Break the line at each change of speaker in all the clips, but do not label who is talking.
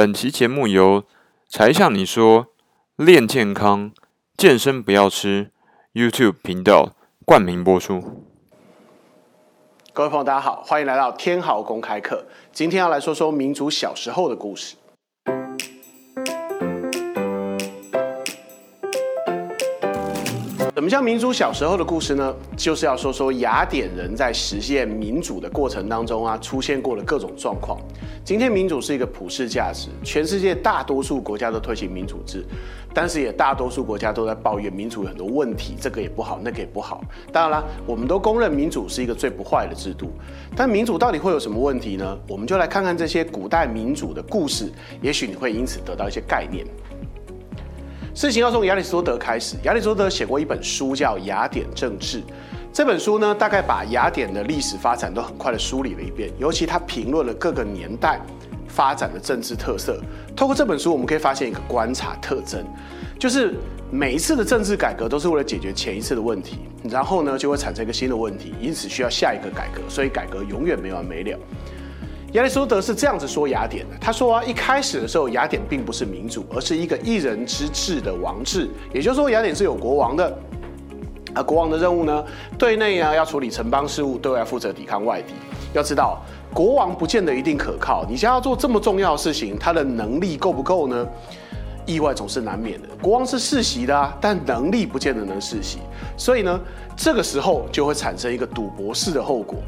本期节目由才向你说练健康、健身不要吃 YouTube 频道冠名播出。
各位朋友，大家好，欢迎来到天豪公开课。今天要来说说民族小时候的故事。什么叫民主小时候的故事呢？就是要说说雅典人在实现民主的过程当中啊，出现过的各种状况。今天民主是一个普世价值，全世界大多数国家都推行民主制，但是也大多数国家都在抱怨民主有很多问题，这个也不好，那个也不好。当然了，我们都公认民主是一个最不坏的制度，但民主到底会有什么问题呢？我们就来看看这些古代民主的故事，也许你会因此得到一些概念。事情要从亚里士多德开始。亚里士多德写过一本书，叫《雅典政治》。这本书呢，大概把雅典的历史发展都很快的梳理了一遍，尤其他评论了各个年代发展的政治特色。透过这本书，我们可以发现一个观察特征，就是每一次的政治改革都是为了解决前一次的问题，然后呢，就会产生一个新的问题，因此需要下一个改革，所以改革永远没完没了。亚里士多德是这样子说雅典的，他说啊，一开始的时候，雅典并不是民主，而是一个一人之治的王制，也就是说，雅典是有国王的，啊，国王的任务呢，对内啊要处理城邦事务，对外负责抵抗外敌。要知道，国王不见得一定可靠，你想要做这么重要的事情，他的能力够不够呢？意外总是难免的。国王是世袭的啊，但能力不见得能世袭，所以呢，这个时候就会产生一个赌博式的后果。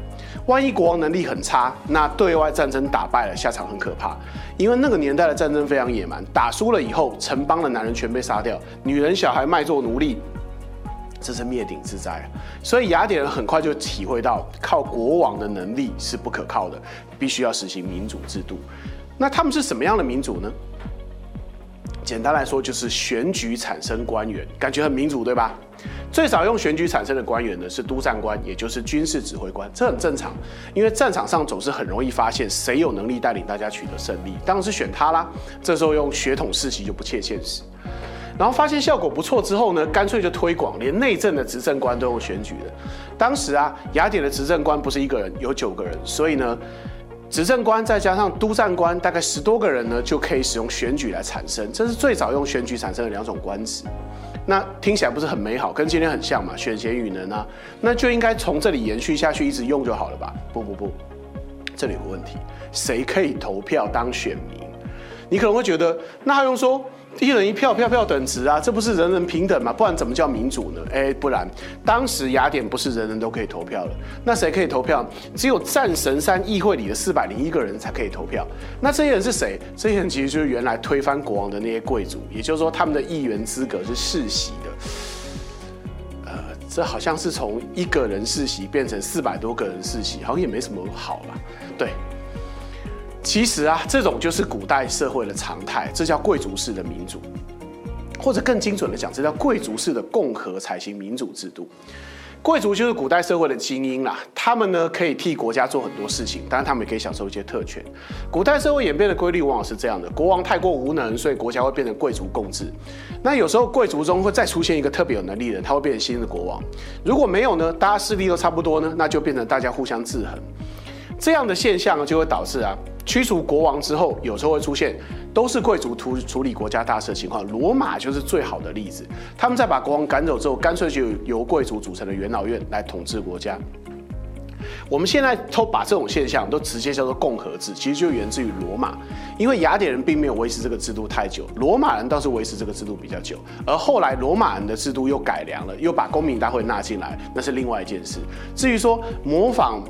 万一国王能力很差，那对外战争打败了，下场很可怕。因为那个年代的战争非常野蛮，打输了以后，城邦的男人全被杀掉，女人小孩卖做奴隶，这是灭顶之灾。所以雅典人很快就体会到，靠国王的能力是不可靠的，必须要实行民主制度。那他们是什么样的民主呢？简单来说，就是选举产生官员，感觉很民主，对吧？最早用选举产生的官员呢，是督战官，也就是军事指挥官，这很正常，因为战场上总是很容易发现谁有能力带领大家取得胜利，当然是选他啦。这时候用血统世袭就不切现实。然后发现效果不错之后呢，干脆就推广，连内政的执政官都用选举的。当时啊，雅典的执政官不是一个人，有九个人，所以呢。执政官再加上督战官，大概十多个人呢，就可以使用选举来产生。这是最早用选举产生的两种官职。那听起来不是很美好，跟今天很像嘛？选贤与能啊，那就应该从这里延续下去，一直用就好了吧？不不不，这里有个问题，谁可以投票当选民？你可能会觉得，那还用说？一人一票，票票等值啊，这不是人人平等吗？不然怎么叫民主呢？哎，不然当时雅典不是人人都可以投票了，那谁可以投票？只有战神山议会里的四百零一个人才可以投票。那这些人是谁？这些人其实就是原来推翻国王的那些贵族，也就是说他们的议员资格是世袭的。呃，这好像是从一个人世袭变成四百多个人世袭，好像也没什么好吧？对。其实啊，这种就是古代社会的常态，这叫贵族式的民主，或者更精准的讲，这叫贵族式的共和采行民主制度。贵族就是古代社会的精英啦，他们呢可以替国家做很多事情，当然他们也可以享受一些特权。古代社会演变的规律往往是这样的：国王太过无能，所以国家会变成贵族共治。那有时候贵族中会再出现一个特别有能力的人，他会变成新的国王。如果没有呢，大家势力都差不多呢，那就变成大家互相制衡。这样的现象就会导致啊。驱除国王之后，有时候会出现都是贵族处处理国家大事的情况。罗马就是最好的例子。他们在把国王赶走之后，干脆就由贵族组成的元老院来统治国家。我们现在都把这种现象都直接叫做共和制，其实就源自于罗马。因为雅典人并没有维持这个制度太久，罗马人倒是维持这个制度比较久。而后来罗马人的制度又改良了，又把公民大会纳进来，那是另外一件事。至于说模仿。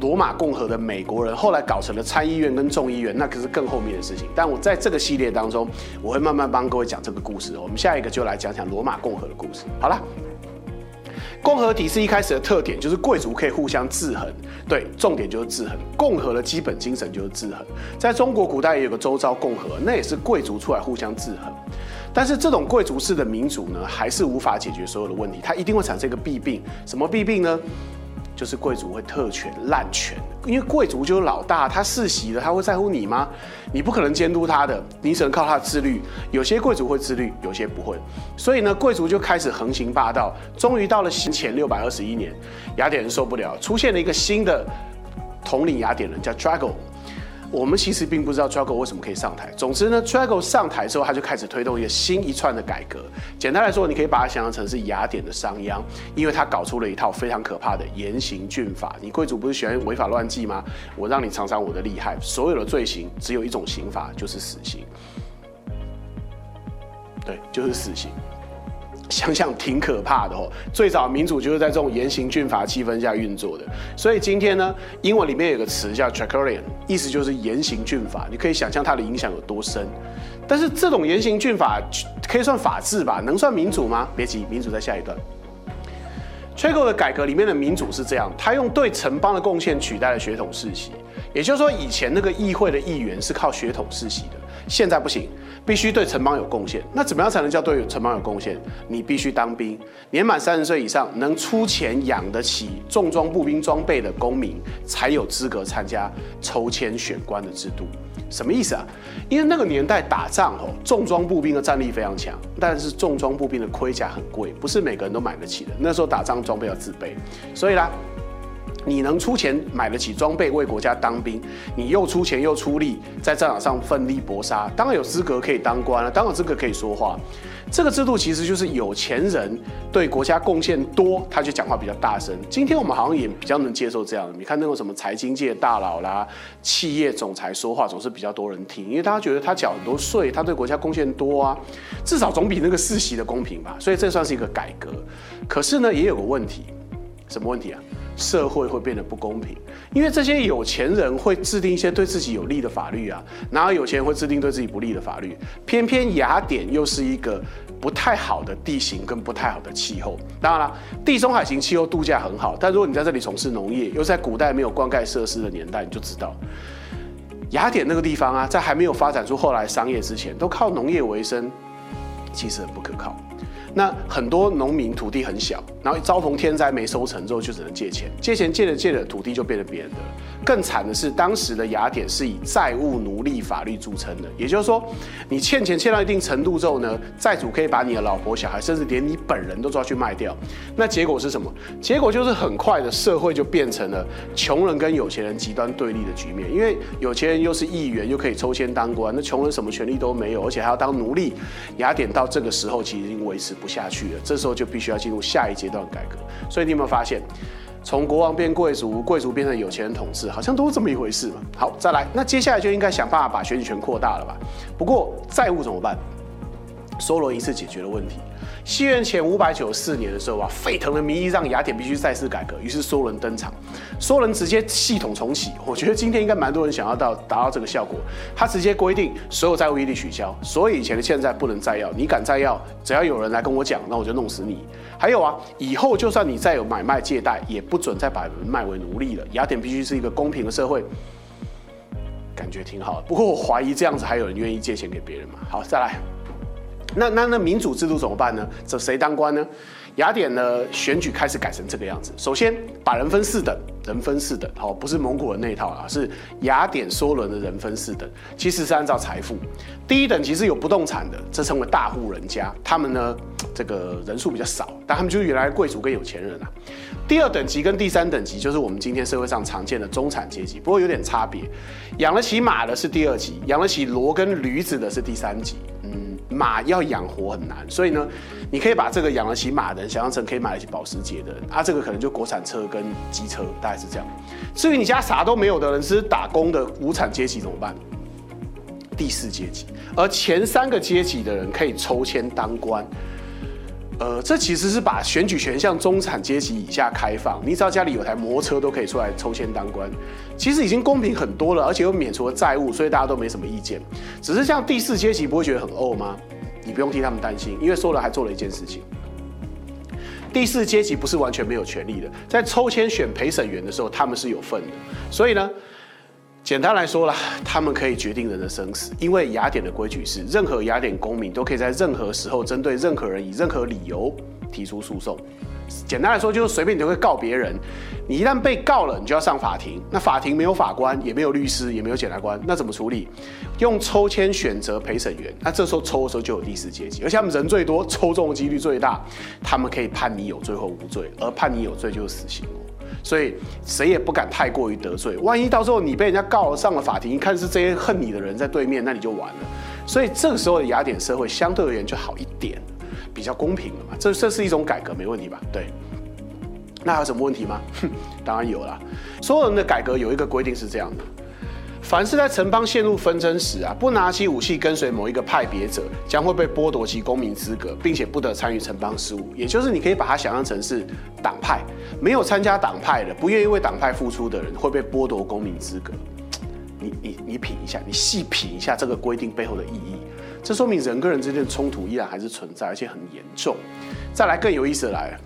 罗马共和的美国人后来搞成了参议院跟众议院，那可是更后面的事情。但我在这个系列当中，我会慢慢帮各位讲这个故事。我们下一个就来讲讲罗马共和的故事。好了，共和体是一开始的特点就是贵族可以互相制衡，对，重点就是制衡。共和的基本精神就是制衡。在中国古代也有个周遭共和，那也是贵族出来互相制衡。但是这种贵族式的民主呢，还是无法解决所有的问题，它一定会产生一个弊病。什么弊病呢？就是贵族会特权滥权，因为贵族就是老大，他世袭的，他会在乎你吗？你不可能监督他的，你只能靠他自律。有些贵族会自律，有些不会，所以呢，贵族就开始横行霸道。终于到了前六百二十一年，雅典人受不了，出现了一个新的统领雅典人，叫 Drago。我们其实并不知道 t r a g o 为什么可以上台。总之呢 t r a g o 上台之后，他就开始推动一个新一串的改革。简单来说，你可以把它想象成是雅典的商鞅，因为他搞出了一套非常可怕的严刑峻法。你贵族不是喜欢违法乱纪吗？我让你尝尝我的厉害。所有的罪行只有一种刑罚，就是死刑。对，就是死刑。想想挺可怕的哦。最早民主就是在这种严刑峻法气氛下运作的。所以今天呢，英文里面有个词叫 t r a c o r i a n 意思就是严刑峻法。你可以想象它的影响有多深。但是这种严刑峻法可以算法治吧？能算民主吗？别急，民主在下一段。t r a c o 的改革里面的民主是这样，他用对城邦的贡献取代了血统世袭。也就是说，以前那个议会的议员是靠血统世袭的，现在不行。必须对城邦有贡献，那怎么样才能叫对城邦有贡献？你必须当兵，年满三十岁以上，能出钱养得起重装步兵装备的公民，才有资格参加抽签选官的制度。什么意思啊？因为那个年代打仗哦，重装步兵的战力非常强，但是重装步兵的盔甲很贵，不是每个人都买得起的。那时候打仗装备要自备，所以啦。你能出钱买得起装备为国家当兵，你又出钱又出力在战场上奋力搏杀，当然有资格可以当官了，当然资格可以说话。这个制度其实就是有钱人对国家贡献多，他就讲话比较大声。今天我们好像也比较能接受这样，你看那种什么财经界大佬啦、企业总裁说话总是比较多人听，因为大家觉得他缴很多税，他对国家贡献多啊，至少总比那个世袭的公平吧。所以这算是一个改革。可是呢，也有个问题，什么问题啊？社会会变得不公平，因为这些有钱人会制定一些对自己有利的法律啊，然后有钱人会制定对自己不利的法律。偏偏雅典又是一个不太好的地形跟不太好的气候。当然了，地中海型气候度假很好，但如果你在这里从事农业，又在古代没有灌溉设施的年代，你就知道雅典那个地方啊，在还没有发展出后来商业之前，都靠农业为生，其实很不可靠。那很多农民土地很小，然后遭逢天灾没收成之后，就只能借钱，借钱借着借着，土地就变成别人的了。更惨的是，当时的雅典是以债务奴隶法律著称的，也就是说，你欠钱欠到一定程度之后呢，债主可以把你的老婆、小孩，甚至连你本人都抓去卖掉。那结果是什么？结果就是很快的社会就变成了穷人跟有钱人极端对立的局面，因为有钱人又是议员，又可以抽签当官，那穷人什么权利都没有，而且还要当奴隶。雅典到这个时候其实已经维持不下去了，这时候就必须要进入下一阶段改革。所以你有没有发现？从国王变贵族，贵族变成有钱人统治，好像都是这么一回事嘛。好，再来，那接下来就应该想办法把选举权扩大了吧？不过债务怎么办？梭罗一次解决了问题。西元前五百九十四年的时候啊，沸腾的民意让雅典必须再次改革，于是梭伦登场。梭伦直接系统重启，我觉得今天应该蛮多人想要到达到这个效果。他直接规定所有债务一律取消，所以以前的欠债不能再要，你敢再要，只要有人来跟我讲，那我就弄死你。还有啊，以后就算你再有买卖借贷，也不准再把人卖为奴隶了。雅典必须是一个公平的社会，感觉挺好的。不过我怀疑这样子还有人愿意借钱给别人吗？好，再来。那那那民主制度怎么办呢？这谁当官呢？雅典呢选举开始改成这个样子。首先把人分四等，人分四等，好，不是蒙古人那一套啊，是雅典梭伦的人分四等，其实是按照财富。第一等级是有不动产的，这称为大户人家，他们呢这个人数比较少，但他们就是原来贵族跟有钱人啊。第二等级跟第三等级就是我们今天社会上常见的中产阶级，不过有点差别。养得起马的是第二级，养得起骡跟驴子的是第三级。嗯马要养活很难，所以呢，你可以把这个养得起马的人想象成可以买得起保时捷的人，啊这个可能就国产车跟机车，大概是这样。至于你家啥都没有的人，是打工的无产阶级怎么办？第四阶级，而前三个阶级的人可以抽签当官。呃，这其实是把选举权向中产阶级以下开放，你只要家里有台摩托车都可以出来抽签当官，其实已经公平很多了，而且又免除了债务，所以大家都没什么意见。只是像第四阶级不会觉得很怄吗？你不用替他们担心，因为说了还做了一件事情。第四阶级不是完全没有权利的，在抽签选陪审员的时候，他们是有份的，所以呢。简单来说啦，他们可以决定人的生死，因为雅典的规矩是，任何雅典公民都可以在任何时候针对任何人以任何理由提出诉讼。简单来说，就是随便你都会告别人，你一旦被告了，你就要上法庭。那法庭没有法官，也没有律师，也没有检察官，那怎么处理？用抽签选择陪审员。那这时候抽的时候就有第四阶级，而且他们人最多，抽中的几率最大，他们可以判你有罪或无罪，而判你有罪就是死刑。所以谁也不敢太过于得罪。万一到时候你被人家告上了法庭，一看是这些恨你的人在对面，那你就完了。所以这个时候的雅典社会相对而言就好一点，比较公平了嘛。这这是一种改革，没问题吧？对。那有什么问题吗？哼，当然有啦。所有人的改革有一个规定是这样的。凡是在城邦陷入纷争时啊，不拿起武器跟随某一个派别者，将会被剥夺其公民资格，并且不得参与城邦事务。也就是你可以把它想象成是党派，没有参加党派的，不愿意为党派付出的人，会被剥夺公民资格。你你你品一下，你细品一下这个规定背后的意义，这说明人跟人之间的冲突依然还是存在，而且很严重。再来更有意思的来了。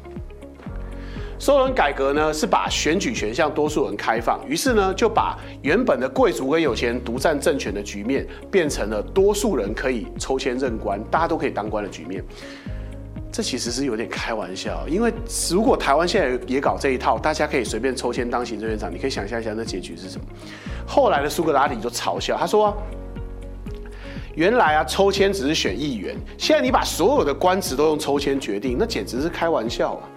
收人改革呢，是把选举权向多数人开放，于是呢，就把原本的贵族跟有钱人独占政权的局面，变成了多数人可以抽签任官，大家都可以当官的局面。这其实是有点开玩笑，因为如果台湾现在也搞这一套，大家可以随便抽签当行政院长，你可以想象一下那结局是什么。后来的苏格拉底就嘲笑他说：“原来啊，抽签只是选议员，现在你把所有的官职都用抽签决定，那简直是开玩笑啊！”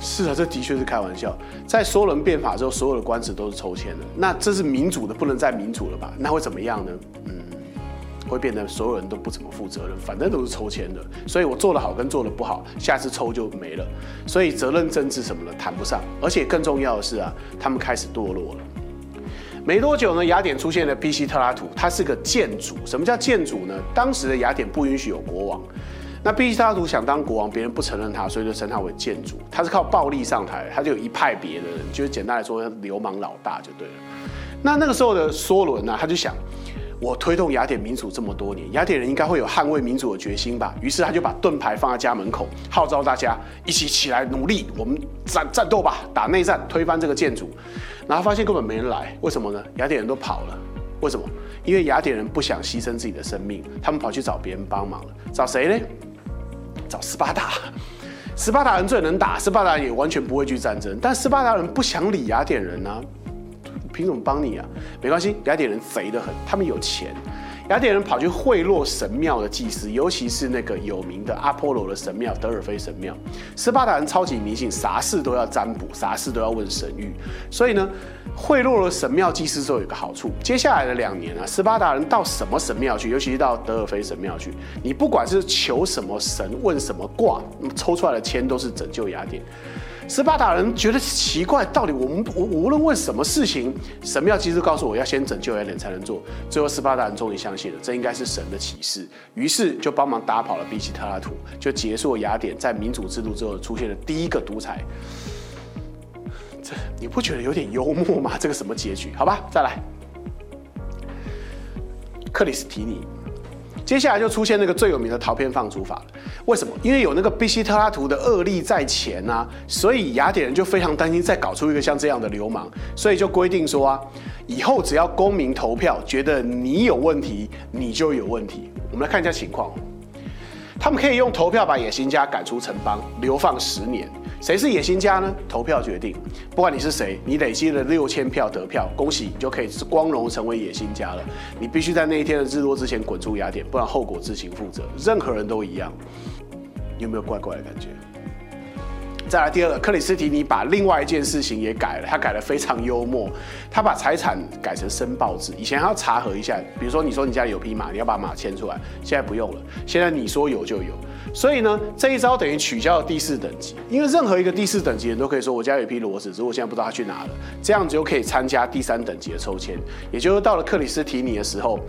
是啊，这的确是开玩笑。在梭伦变法之后，所有的官职都是抽签的，那这是民主的，不能再民主了吧？那会怎么样呢？嗯，会变得所有人都不怎么负责任，反正都是抽签的。所以我做的好跟做的不好，下次抽就没了。所以责任政治什么的谈不上。而且更重要的是啊，他们开始堕落了。没多久呢，雅典出现了庇西特拉图，他是个建主。什么叫建主呢？当时的雅典不允许有国王。那毕西特拉图想当国王，别人不承认他，所以就称他为建主。他是靠暴力上台，他就有一派别的人，就是简单来说，流氓老大就对了。那那个时候的梭伦呢，他就想，我推动雅典民主这么多年，雅典人应该会有捍卫民主的决心吧？于是他就把盾牌放在家门口，号召大家一起起来努力，我们战战斗吧，打内战，推翻这个建主。然后发现根本没人来，为什么呢？雅典人都跑了。为什么？因为雅典人不想牺牲自己的生命，他们跑去找别人帮忙了。找谁呢？找斯巴达，斯巴达人最能打，斯巴达人也完全不会去战争，但斯巴达人不想理雅典人啊，凭什么帮你啊？没关系，雅典人贼得很，他们有钱。雅典人跑去贿赂神庙的祭司，尤其是那个有名的阿波罗的神庙——德尔菲神庙。斯巴达人超级迷信，啥事都要占卜，啥事都要问神谕。所以呢，贿赂了神庙祭司之后，有个好处。接下来的两年啊，斯巴达人到什么神庙去，尤其是到德尔菲神庙去，你不管是求什么神、问什么卦，抽出来的签都是拯救雅典。斯巴达人觉得奇怪，到底我们无无论问什么事情，神庙机制告诉我要先拯救雅典才能做。最后斯巴达人终于相信了，这应该是神的启示，于是就帮忙打跑了比奇特拉图，就结束了雅典在民主制度之后出现的第一个独裁。这你不觉得有点幽默吗？这个什么结局？好吧，再来，克里斯提尼。接下来就出现那个最有名的陶片放逐法了。为什么？因为有那个比西特拉图的恶例在前啊，所以雅典人就非常担心再搞出一个像这样的流氓，所以就规定说啊，以后只要公民投票觉得你有问题，你就有问题。我们来看一下情况，他们可以用投票把野心家赶出城邦，流放十年。谁是野心家呢？投票决定。不管你是谁，你累积了六千票得票，恭喜你就可以是光荣成为野心家了。你必须在那一天的日落之前滚出雅典，不然后果自行负责。任何人都一样。有没有怪怪的感觉？再来第二个，克里斯提尼把另外一件事情也改了，他改的非常幽默，他把财产改成申报制，以前还要查核一下，比如说你说你家里有匹马，你要把马牵出来，现在不用了，现在你说有就有，所以呢，这一招等于取消了第四等级，因为任何一个第四等级人都可以说我家有一匹骡子，只是我现在不知道他去哪了，这样子就可以参加第三等级的抽签，也就是到了克里斯提尼的时候，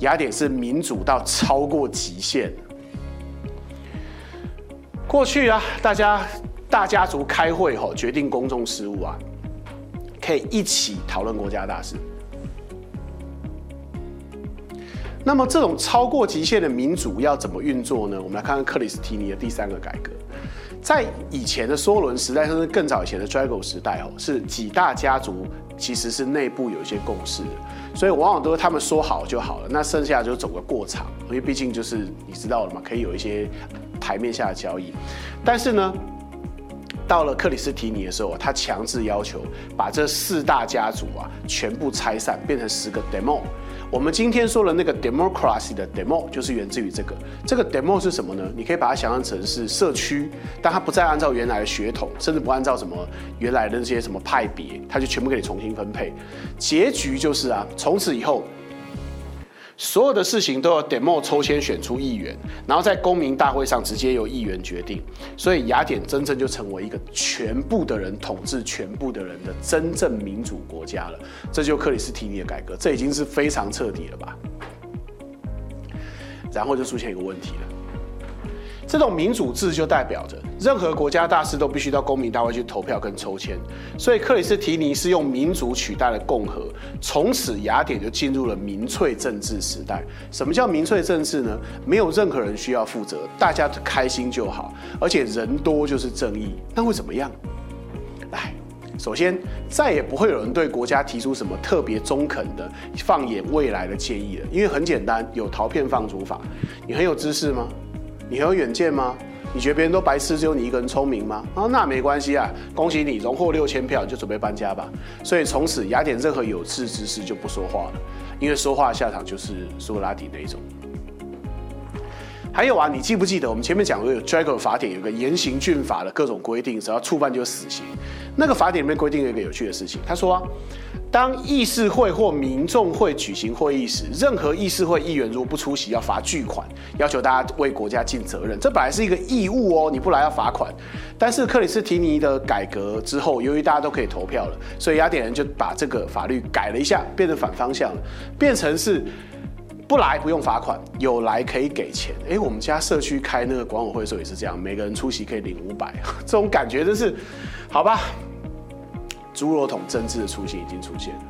雅典是民主到超过极限。过去啊，大家大家族开会吼，决定公众事务啊，可以一起讨论国家大事。那么这种超过极限的民主要怎么运作呢？我们来看看克里斯提尼的第三个改革。在以前的梭伦时代，甚至更早以前的 Drago 时代哦，是几大家族其实是内部有一些共识的，所以往往都是他们说好就好了，那剩下就走个过场，因为毕竟就是你知道了嘛，可以有一些。台面下的交易，但是呢，到了克里斯提尼的时候，他强制要求把这四大家族啊全部拆散，变成十个 demo。我们今天说的那个 democracy 的 demo 就是源自于这个。这个 demo 是什么呢？你可以把它想象成是社区，但它不再按照原来的血统，甚至不按照什么原来的那些什么派别，它就全部给你重新分配。结局就是啊，从此以后。所有的事情都要 demo 抽签选出议员，然后在公民大会上直接由议员决定。所以雅典真正就成为一个全部的人统治全部的人的真正民主国家了。这就克里斯提尼的改革，这已经是非常彻底了吧？然后就出现一个问题了。这种民主制就代表着任何国家大事都必须到公民大会去投票跟抽签，所以克里斯提尼是用民主取代了共和，从此雅典就进入了民粹政治时代。什么叫民粹政治呢？没有任何人需要负责，大家开心就好，而且人多就是正义，那会怎么样？来，首先再也不会有人对国家提出什么特别中肯的放眼未来的建议了，因为很简单，有陶片放逐法。你很有知识吗？你很有远见吗？你觉得别人都白痴，只有你一个人聪明吗？啊，那没关系啊，恭喜你荣获六千票，就准备搬家吧。所以从此雅典任何有志之士就不说话了，因为说话下场就是苏格拉底那一种。还有啊，你记不记得我们前面讲过有 Dragon 法典，有个严刑峻法的各种规定，只要触犯就死刑。那个法典里面规定了一个有趣的事情，他说，当议事会或民众会举行会议时，任何议事会议员如果不出席，要罚巨款，要求大家为国家尽责任。这本来是一个义务哦，你不来要罚款。但是克里斯提尼的改革之后，由于大家都可以投票了，所以雅典人就把这个法律改了一下，变成反方向了，变成是。不来不用罚款，有来可以给钱。哎，我们家社区开那个管委会的时候也是这样，每个人出席可以领五百，这种感觉真是，好吧。猪肉桶政治的雏形已经出现了。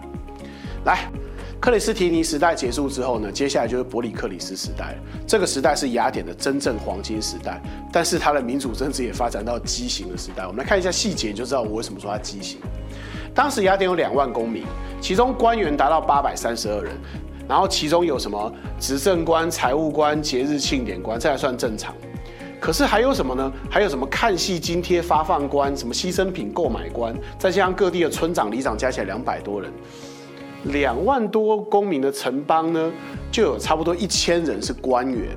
来，克里斯提尼时代结束之后呢，接下来就是伯里克里斯时代。这个时代是雅典的真正黄金时代，但是它的民主政治也发展到畸形的时代。我们来看一下细节，就知道我为什么说它畸形。当时雅典有两万公民，其中官员达到八百三十二人。然后其中有什么执政官、财务官、节日庆典官，这还算正常。可是还有什么呢？还有什么看戏津贴发放官、什么牺牲品购买官，再加上各地的村长、里长，加起来两百多人，两万多公民的城邦呢，就有差不多一千人是官员。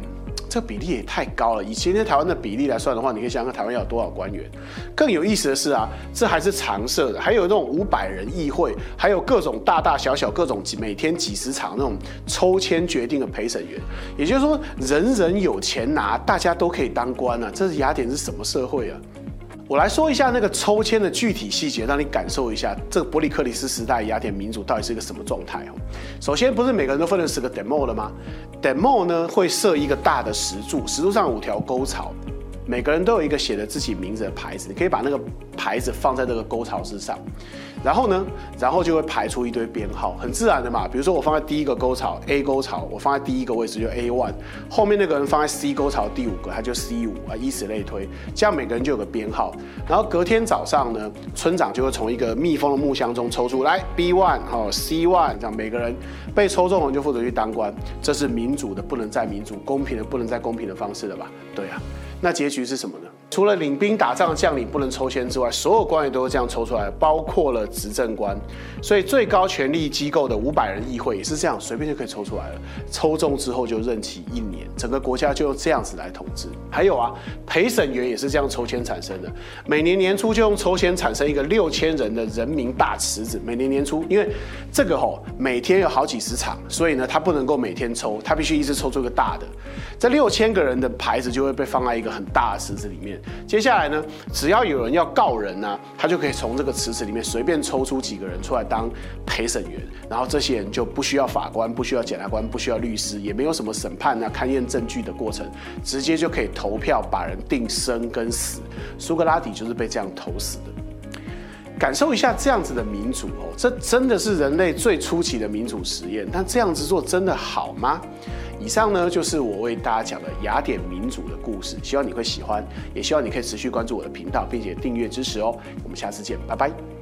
这比例也太高了。以今天台湾的比例来算的话，你可以想想台湾要有多少官员。更有意思的是啊，这还是常设的，还有那种五百人议会，还有各种大大小小、各种几每天几十场那种抽签决定的陪审员。也就是说，人人有钱拿，大家都可以当官啊。这是雅典是什么社会啊？我来说一下那个抽签的具体细节，让你感受一下这个伯里克里斯时代雅典民主到底是一个什么状态哦。首先，不是每个人都分了十个 demo 了吗？demo 呢会设一个大的石柱，石柱上五条沟槽。每个人都有一个写着自己名字的牌子，你可以把那个牌子放在这个沟槽之上，然后呢，然后就会排出一堆编号，很自然的嘛。比如说我放在第一个沟槽 A 沟槽，我放在第一个位置就 A one，后面那个人放在 C 沟槽第五个，他就 C 五啊，以此类推，这样每个人就有个编号。然后隔天早上呢，村长就会从一个密封的木箱中抽出来 B one 哦 C one，这样每个人被抽中了就负责去当官。这是民主的不能再民主，公平的不能再公平的方式了吧？对啊。那结局是什么呢？除了领兵打仗的将领不能抽签之外，所有官员都是这样抽出来，包括了执政官。所以最高权力机构的五百人议会也是这样，随便就可以抽出来了。抽中之后就任期一年，整个国家就用这样子来统治。还有啊，陪审员也是这样抽签产生的。每年年初就用抽签产生一个六千人的人民大池子。每年年初，因为这个吼每天有好几十场，所以呢他不能够每天抽，他必须一直抽出一个大的。这六千个人的牌子就会被放在一个很大的池子里面。接下来呢，只要有人要告人呢，他就可以从这个池子里面随便抽出几个人出来当陪审员，然后这些人就不需要法官，不需要检察官，不需要律师，也没有什么审判啊、勘验证据的过程，直接就可以投票把人定生跟死。苏格拉底就是被这样投死的。感受一下这样子的民主哦，这真的是人类最初期的民主实验。但这样子做真的好吗？以上呢就是我为大家讲的雅典民主的故事，希望你会喜欢，也希望你可以持续关注我的频道，并且订阅支持哦。我们下次见，拜拜。